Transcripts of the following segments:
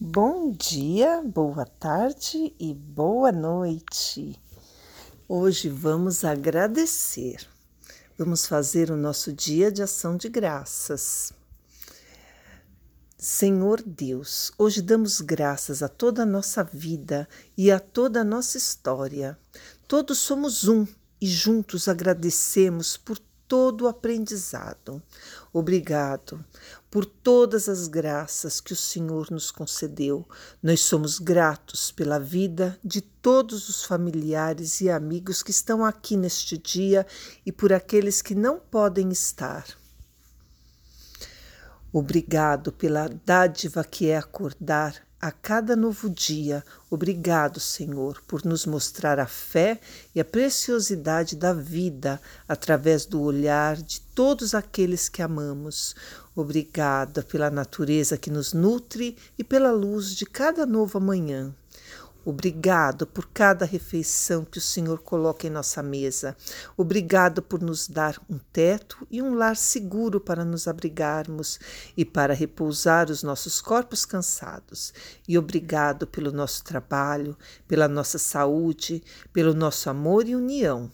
Bom dia, boa tarde e boa noite. Hoje vamos agradecer. Vamos fazer o nosso dia de ação de graças. Senhor Deus, hoje damos graças a toda a nossa vida e a toda a nossa história. Todos somos um e juntos agradecemos por todo o aprendizado. Obrigado por todas as graças que o Senhor nos concedeu. Nós somos gratos pela vida de todos os familiares e amigos que estão aqui neste dia e por aqueles que não podem estar. Obrigado pela dádiva que é acordar a cada novo dia. Obrigado, Senhor, por nos mostrar a fé e a preciosidade da vida através do olhar de todos aqueles que amamos. Obrigada pela natureza que nos nutre e pela luz de cada novo amanhã. Obrigado por cada refeição que o Senhor coloca em nossa mesa. Obrigado por nos dar um teto e um lar seguro para nos abrigarmos e para repousar os nossos corpos cansados. E obrigado pelo nosso trabalho, pela nossa saúde, pelo nosso amor e união.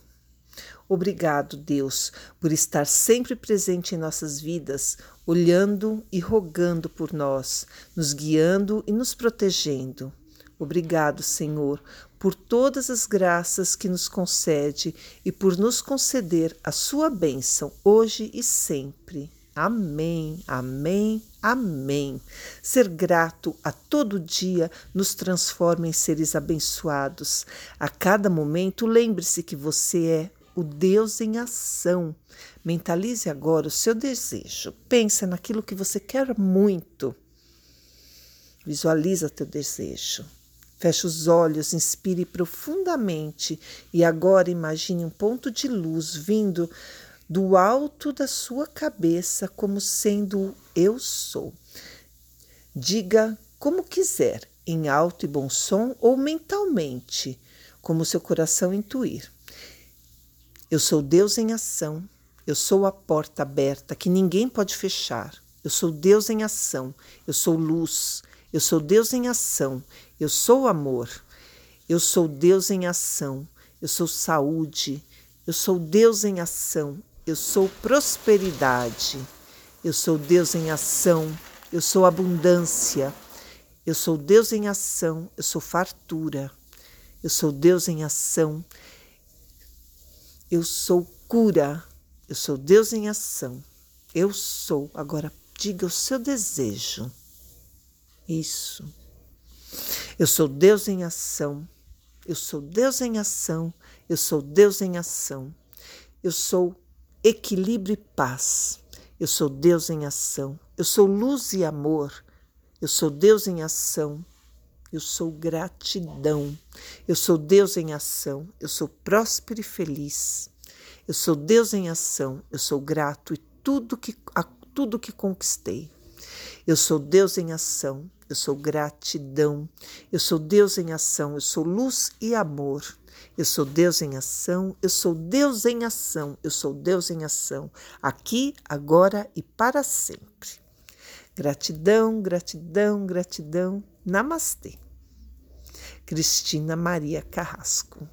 Obrigado, Deus, por estar sempre presente em nossas vidas, olhando e rogando por nós, nos guiando e nos protegendo. Obrigado, Senhor, por todas as graças que nos concede e por nos conceder a sua bênção hoje e sempre. Amém, amém, amém. Ser grato a todo dia nos transforma em seres abençoados. A cada momento, lembre-se que você é o Deus em ação. Mentalize agora o seu desejo. Pense naquilo que você quer muito. Visualiza teu desejo. Feche os olhos, inspire profundamente e agora imagine um ponto de luz vindo do alto da sua cabeça como sendo eu sou. Diga como quiser, em alto e bom som ou mentalmente, como seu coração intuir. Eu sou Deus em ação. Eu sou a porta aberta que ninguém pode fechar. Eu sou Deus em ação. Eu sou luz. Eu sou Deus em ação. Eu sou amor. Eu sou Deus em ação. Eu sou saúde. Eu sou Deus em ação. Eu sou prosperidade. Eu sou Deus em ação. Eu sou abundância. Eu sou Deus em ação. Eu sou fartura. Eu sou Deus em ação. Eu sou cura. Eu sou Deus em ação. Eu sou. Agora diga o seu desejo. Isso. Eu sou Deus em ação. Eu sou Deus em ação. Eu sou Deus em ação. Eu sou equilíbrio e paz. Eu sou Deus em ação. Eu sou luz e amor. Eu sou Deus em ação. Eu sou gratidão. Eu sou Deus em ação. Eu sou próspero e feliz. Eu sou Deus em ação. Eu sou grato e tudo que a tudo que conquistei. Eu sou Deus em ação eu sou gratidão, eu sou Deus em ação, eu sou luz e amor. Eu sou Deus em ação, eu sou Deus em ação, eu sou Deus em ação, aqui, agora e para sempre. Gratidão, gratidão, gratidão. Namastê. Cristina Maria Carrasco.